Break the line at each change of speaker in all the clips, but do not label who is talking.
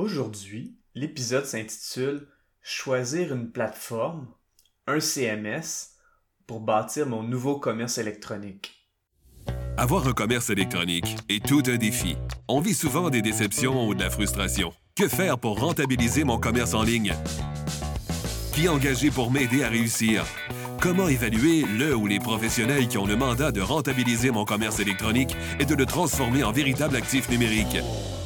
Aujourd'hui, l'épisode s'intitule Choisir une plateforme, un CMS, pour bâtir mon nouveau commerce électronique.
Avoir un commerce électronique est tout un défi. On vit souvent des déceptions ou de la frustration. Que faire pour rentabiliser mon commerce en ligne? Qui engager pour m'aider à réussir? Comment évaluer le ou les professionnels qui ont le mandat de rentabiliser mon commerce électronique et de le transformer en véritable actif numérique?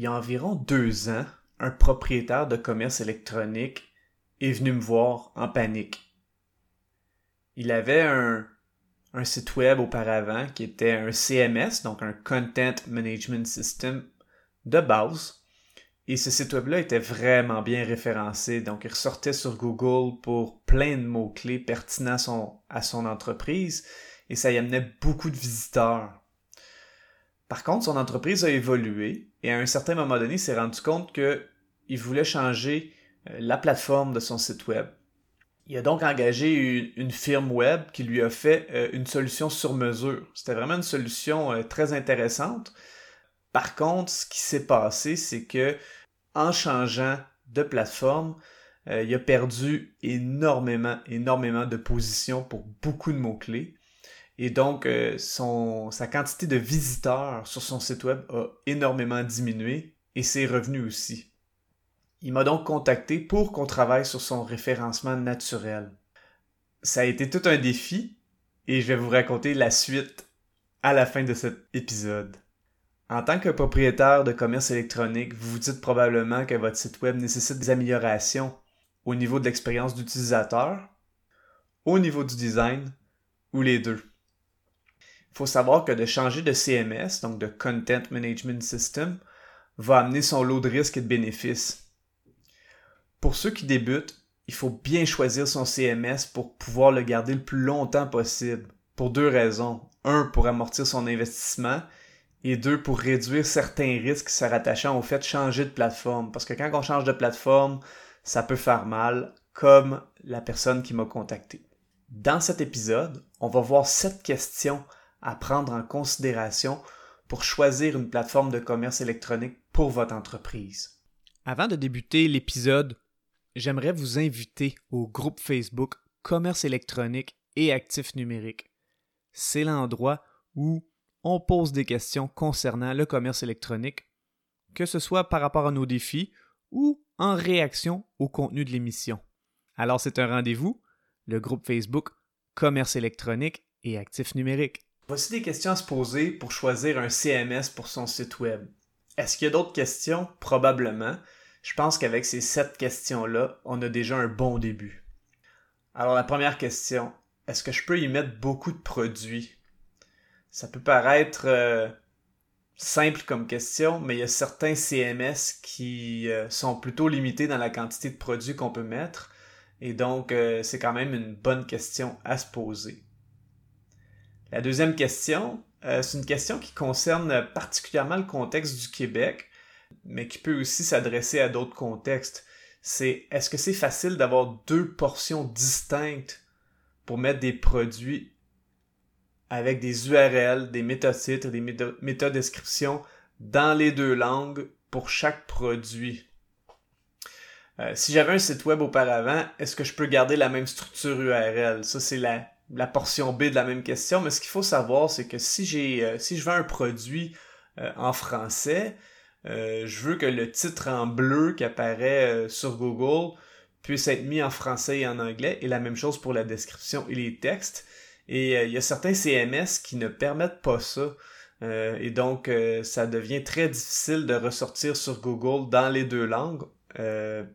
Il y a environ deux ans, un propriétaire de commerce électronique est venu me voir en panique. Il avait un, site web auparavant qui était un CMS, donc un Content Management System de base. Et ce site web-là était vraiment bien référencé, donc il ressortait sur Google pour plein de mots-clés pertinents à son entreprise et ça y amenait beaucoup de visiteurs. Par contre, son entreprise a évolué et à un certain moment donné, il s'est rendu compte qu'il voulait changer euh, la plateforme de son site web. Il a donc engagé une, firme web qui lui a fait euh, une solution sur mesure. C'était vraiment une solution euh, très intéressante. Par contre, ce qui s'est passé, c'est que en changeant de plateforme, il a perdu énormément, énormément de positions pour beaucoup de mots-clés. Et donc, euh, son, sa quantité de visiteurs sur son site web a énormément diminué et ses revenus aussi. Il m'a donc contacté pour qu'on travaille sur son référencement naturel. Ça a été tout un défi et je vais vous raconter la suite à la fin de cet épisode. En tant que propriétaire de commerce électronique, vous vous dites probablement que votre site web nécessite des améliorations au niveau de l'expérience d'utilisateur, au niveau du design ou les deux. Faut savoir que de changer de CMS, donc de Content Management System, va amener son lot de risques et de bénéfices. Pour ceux qui débutent, il faut bien choisir son CMS pour pouvoir le garder le plus longtemps possible, pour deux raisons. Un, pour amortir son investissement, et deux, pour réduire certains risques se rattachant au fait de changer de plateforme. Parce que quand on change de plateforme, ça peut faire mal, comme la personne qui m'a contacté. Dans cet épisode, on va voir sept questions à prendre en considération pour choisir une plateforme de commerce électronique pour votre entreprise.
Avant de débuter l'épisode, j'aimerais vous inviter au groupe Facebook Commerce électronique et actifs numériques. C'est l'endroit où on pose des questions concernant le commerce électronique, que ce soit par rapport à nos défis ou en réaction au contenu de l'émission. Alors c'est un rendez-vous, le groupe Facebook Commerce électronique et actifs numériques.
Voici des questions à se poser pour choisir un CMS pour son site web. Est-ce qu'il y a d'autres questions? Probablement. Je pense qu'avec ces sept questions-là, on a déjà un bon début. Alors la première question, est-ce que je peux y mettre beaucoup de produits? Ça peut paraître euh, simple comme question, mais il y a certains CMS qui euh, sont plutôt limités dans la quantité de produits qu'on peut mettre. Et donc, euh, c'est quand même une bonne question à se poser. La deuxième question, euh, c'est une question qui concerne particulièrement le contexte du Québec, mais qui peut aussi s'adresser à d'autres contextes. C'est est-ce que c'est facile d'avoir deux portions distinctes pour mettre des produits avec des URL, des métatitres, des métadescriptions dans les deux langues pour chaque produit? Euh, si j'avais un site web auparavant, est-ce que je peux garder la même structure URL? Ça, c'est la la portion B de la même question, mais ce qu'il faut savoir, c'est que si j'ai euh, si je vends un produit euh, en français, euh, je veux que le titre en bleu qui apparaît sur Google puisse être mis en français et en anglais, et la même chose pour la description et les textes. Et il y a certains CMS qui ne permettent pas ça. et donc, ça devient très difficile de ressortir sur Google dans les deux langues.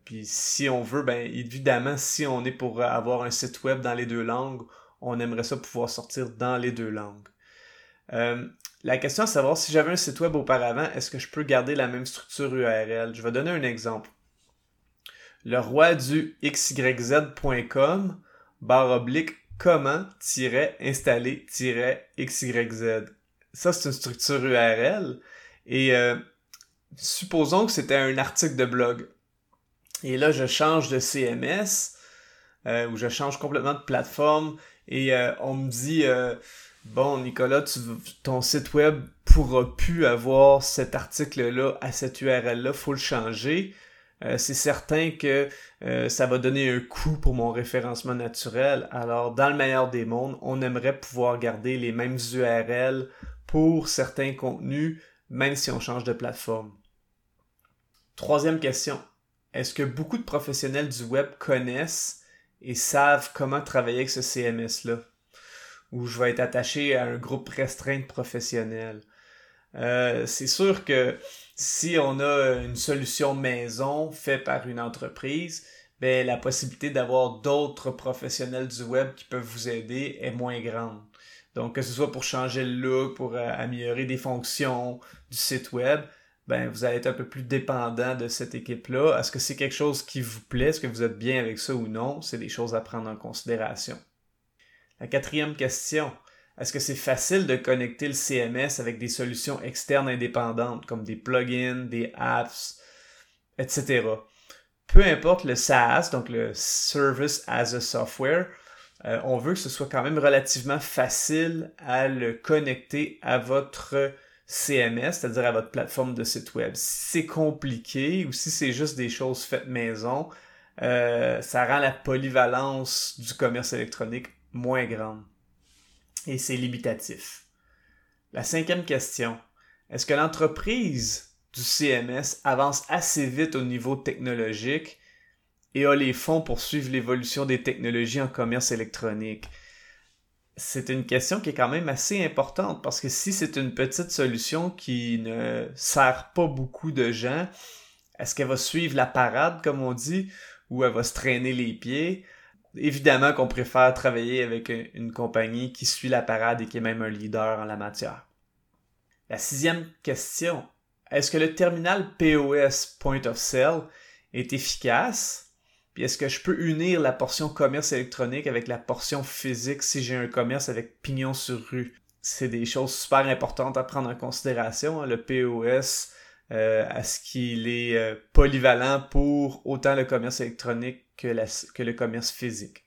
puis si on veut, ben évidemment, si on est pour avoir un site web dans les deux langues, on aimerait ça pouvoir sortir dans les deux langues. Euh, la question à savoir si j'avais un site web auparavant, est-ce que je peux garder la même structure URL? Je vais donner un exemple. Le roi du xyz.com barre oblique comment-installer-xyz. Ça, c'est une structure URL. Et euh, supposons que c'était un article de blog. Et là, je change de CMS euh, ou je change complètement de plateforme et euh, on me dit bon Nicolas, ton site web pourra plus avoir cet article-là à cette URL-là, faut le changer. Euh, c'est certain que euh, ça va donner un coût pour mon référencement naturel. Alors, dans le meilleur des mondes, on aimerait pouvoir garder les mêmes URL pour certains contenus, même si on change de plateforme. Troisième question. Est-ce que beaucoup de professionnels du web connaissent et savent comment travailler avec ce CMS-là? Ou je vais être attaché à un groupe restreint de professionnels? Euh, c'est sûr que si on a une solution maison faite par une entreprise, ben, la possibilité d'avoir d'autres professionnels du web qui peuvent vous aider est moins grande. Donc, que ce soit pour changer le look, pour euh, améliorer des fonctions du site web, ben, vous allez être un peu plus dépendant de cette équipe-là. Est-ce que c'est quelque chose qui vous plaît? Est-ce que vous êtes bien avec ça ou non? C'est des choses à prendre en considération. La quatrième question. Est-ce que c'est facile de connecter le CMS avec des solutions externes indépendantes comme des plugins, des apps, etc. Peu importe le SaaS, donc le Service as a Software, euh, on veut que ce soit quand même relativement facile à le connecter à votre CMS, c'est-à-dire à votre plateforme de site web. Si c'est compliqué ou si c'est juste des choses faites maison, euh, ça rend la polyvalence du commerce électronique moins grande et c'est limitatif. La cinquième question, est-ce que l'entreprise du CMS avance assez vite au niveau technologique et a les fonds pour suivre l'évolution des technologies en commerce électronique? C'est une question qui est quand même assez importante parce que si c'est une petite solution qui ne sert pas beaucoup de gens, est-ce qu'elle va suivre la parade, comme on dit, ou elle va se traîner les pieds? évidemment qu'on préfère travailler avec une compagnie qui suit la parade et qui est même un leader en la matière. La sixième question, est-ce que le terminal POS Point of Sale est efficace? Puis est-ce que je peux unir la portion commerce électronique avec la portion physique si j'ai un commerce avec pignon sur rue? C'est des choses super importantes à prendre en considération. Hein. Le POS, euh, est-ce qu'il est euh, polyvalent pour autant le commerce électronique que, le commerce physique.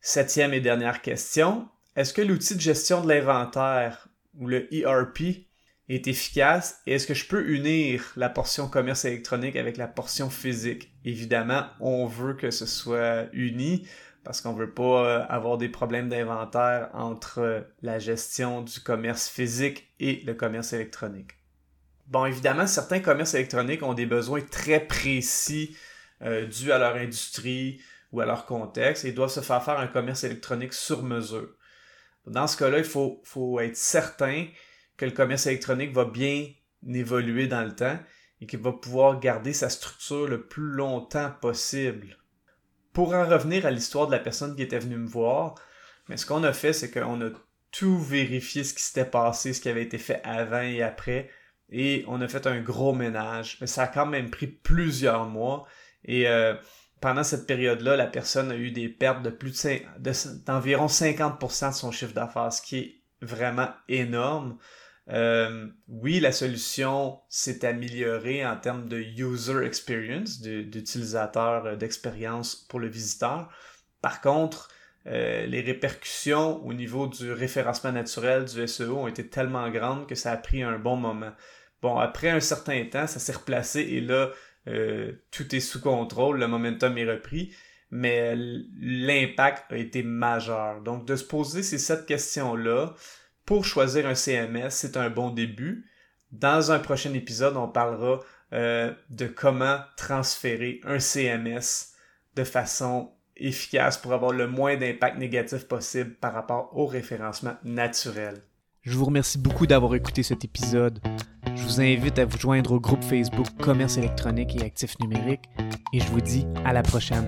Septième et dernière question, est-ce que l'outil de gestion de l'inventaire ou le ERP est efficace? Et est-ce que je peux unir la portion commerce électronique avec la portion physique? Évidemment, on veut que ce soit uni parce qu'on veut pas euh, avoir des problèmes d'inventaire entre la gestion du commerce physique et le commerce électronique. Bon, évidemment, certains commerces électroniques ont des besoins très précis euh, dû à leur industrie ou à leur contexte et doivent se faire faire un commerce électronique sur mesure. Dans ce cas-là, il faut être certain que le commerce électronique va bien évoluer dans le temps et qu'il va pouvoir garder sa structure le plus longtemps possible. Pour en revenir à l'histoire de la personne qui était venue me voir, mais ce qu'on a fait, c'est qu'on a tout vérifié ce qui s'était passé, ce qui avait été fait avant et après, et on a fait un gros ménage. Mais ça a quand même pris plusieurs mois et euh, pendant cette période-là, la personne a eu des pertes de plus de d'environ 50% de son chiffre d'affaires, ce qui est vraiment énorme. Euh, oui, la solution s'est améliorée en termes de user experience, d'utilisateur euh, d'expérience pour le visiteur. Par contre, les répercussions au niveau du référencement naturel du SEO ont été tellement grandes que ça a pris un bon moment. Bon, après un certain temps, ça s'est replacé et là, euh, tout est sous contrôle, le momentum est repris, mais l'impact a été majeur. Donc, de se poser ces sept questions-là pour choisir un CMS, c'est un bon début. Dans un prochain épisode, on parlera euh, de comment transférer un CMS de façon efficace pour avoir le moins d'impact négatif possible par rapport au référencement naturel.
Je vous remercie beaucoup d'avoir écouté cet épisode. Je vous invite à vous joindre au groupe Facebook Commerce électronique et actifs numériques et je vous dis à la prochaine.